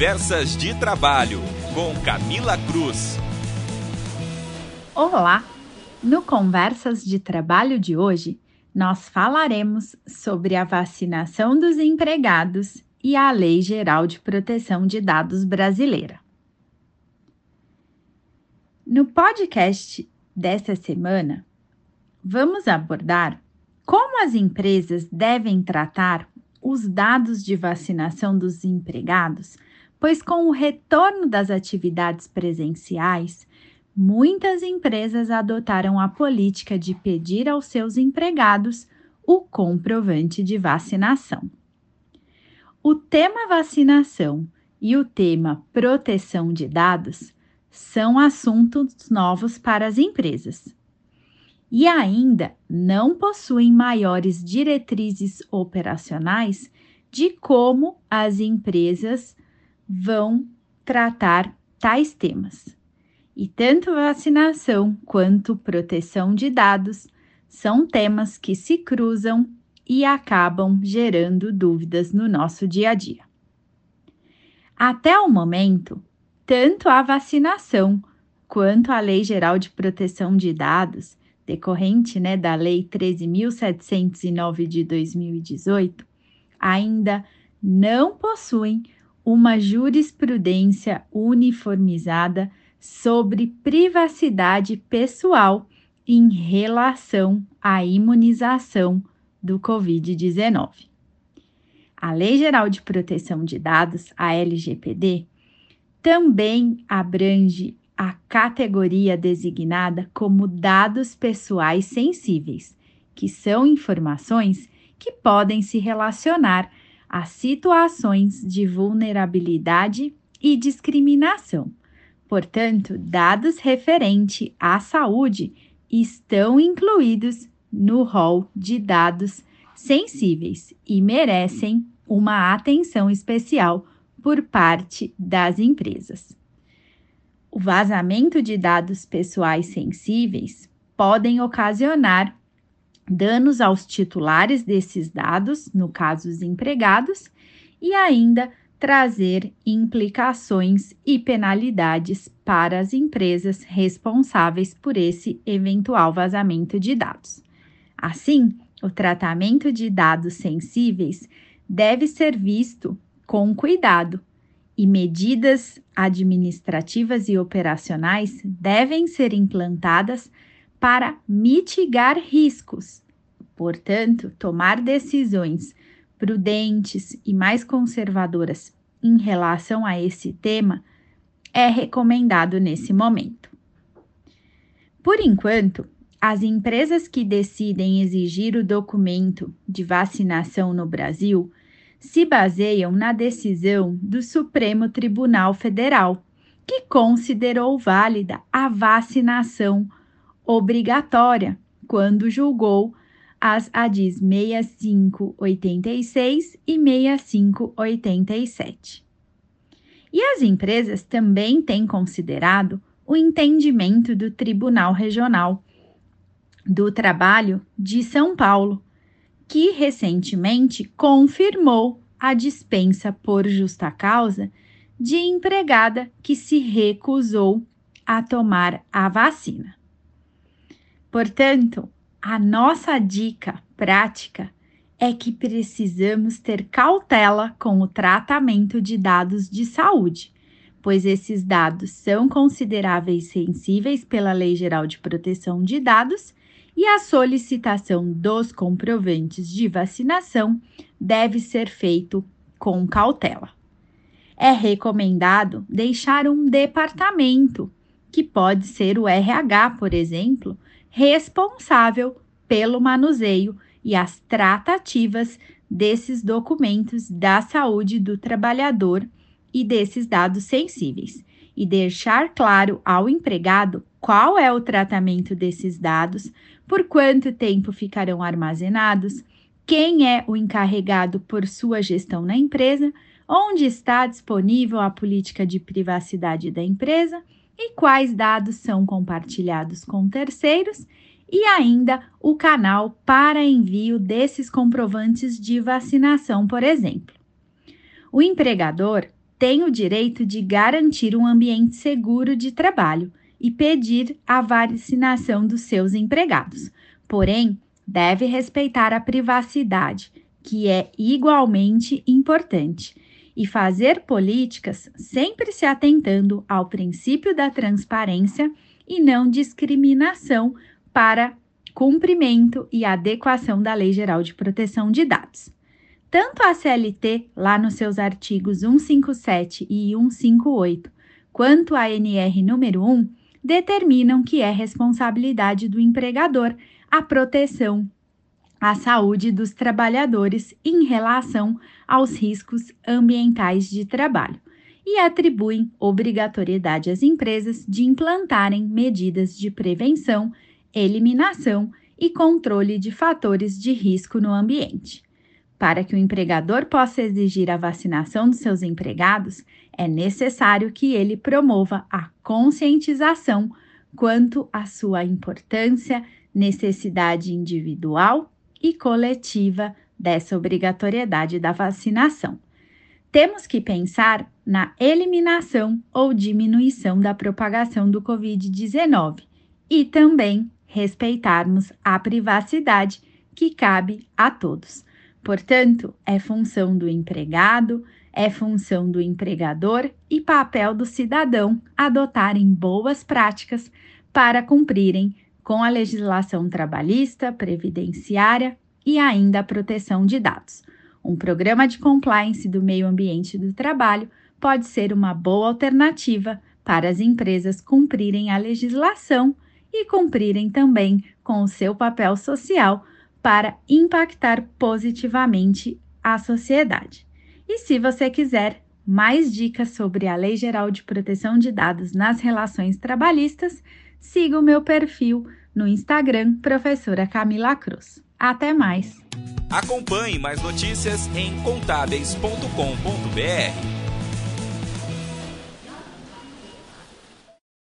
Conversas de Trabalho, com Camila Cruz. Olá! No Conversas de Trabalho de hoje, nós falaremos sobre a vacinação dos empregados e a Lei Geral de Proteção de Dados brasileira. No podcast desta semana, vamos abordar como as empresas devem tratar os dados de vacinação dos empregados, pois com o retorno das atividades presenciais, muitas empresas adotaram a política de pedir aos seus empregados o comprovante de vacinação. O tema vacinação e o tema proteção de dados são assuntos novos para as empresas e ainda não possuem maiores diretrizes operacionais de como as empresas vão tratar tais temas. E tanto vacinação quanto proteção de dados são temas que se cruzam e acabam gerando dúvidas no nosso dia a dia. Até o momento, tanto a vacinação quanto a Lei Geral de Proteção de Dados decorrente né, da Lei 13.709 de 2018, ainda não possuem uma jurisprudência uniformizada sobre privacidade pessoal em relação à imunização do Covid-19. A Lei Geral de Proteção de Dados, a LGPD, também abrange a categoria designada como dados pessoais sensíveis, que são informações que podem se relacionar a situações de vulnerabilidade e discriminação. Portanto, dados referente à saúde estão incluídos no rol de dados sensíveis e merecem uma atenção especial por parte das empresas. O vazamento de dados pessoais sensíveis podem ocasionar danos aos titulares desses dados, no caso os empregados, e ainda trazer implicações e penalidades para as empresas responsáveis por esse eventual vazamento de dados. Assim, o tratamento de dados sensíveis deve ser visto com cuidado e medidas administrativas e operacionais devem ser implantadas para mitigar riscos. Portanto, tomar decisões prudentes e mais conservadoras em relação a esse tema é recomendado nesse momento. Por enquanto, as empresas que decidem exigir o documento de vacinação no Brasil se baseiam na decisão do Supremo Tribunal Federal, que considerou válida a vacinação obrigatória quando julgou as ADIs 6586 e 6587. E as empresas também têm considerado o entendimento do Tribunal Regional do Trabalho de São Paulo, que recentemente confirmou a dispensa por justa causa de empregada que se recusou a tomar a vacina. Portanto, a nossa dica prática é que precisamos ter cautela com o tratamento de dados de saúde, pois esses dados são consideráveis sensíveis pela Lei Geral de Proteção de Dados e a solicitação dos comprovantes de vacinação deve ser feito com cautela. É recomendado deixar um departamento, que pode ser o RH, por exemplo, responsável pelo manuseio e as tratativas desses documentos da saúde do trabalhador e desses dados sensíveis, e deixar claro ao empregado qual é o tratamento desses dados, por quanto tempo ficarão armazenados, quem é o encarregado por sua gestão na empresa, onde está disponível a política de privacidade da empresa e quais dados são compartilhados com terceiros, e ainda o canal para envio desses comprovantes de vacinação, por exemplo. O empregador tem o direito de garantir um ambiente seguro de trabalho e pedir a vacinação dos seus empregados. Porém, deve respeitar a privacidade, que é igualmente importante, e fazer políticas sempre se atentando ao princípio da transparência e não discriminação para cumprimento e adequação da Lei Geral de Proteção de Dados. Tanto a CLT, lá nos seus artigos 157 e 158, quanto a NR número 1, determinam que é responsabilidade do empregador a proteção à saúde dos trabalhadores em relação aos riscos ambientais de trabalho e atribuem obrigatoriedade às empresas de implantarem medidas de prevenção, eliminação e controle de fatores de risco no ambiente. Para que o empregador possa exigir a vacinação dos seus empregados, é necessário que ele promova a conscientização quanto à sua importância, necessidade individual e coletiva dessa obrigatoriedade da vacinação. Temos que pensar na eliminação ou diminuição da propagação do Covid-19 e também respeitarmos a privacidade que cabe a todos. Portanto, é função do empregado, é função do empregador e papel do cidadão adotarem boas práticas para cumprirem com a legislação trabalhista, previdenciária e ainda a proteção de dados. Um programa de compliance do meio ambiente do trabalho pode ser uma boa alternativa para as empresas cumprirem a legislação e cumprirem também com o seu papel social para impactar positivamente a sociedade. E se você quiser mais dicas sobre a Lei Geral de Proteção de Dados nas relações trabalhistas, siga o meu perfil no Instagram, professora Camila Cruz. Até mais! Acompanhe mais notícias em contábeis.com.br.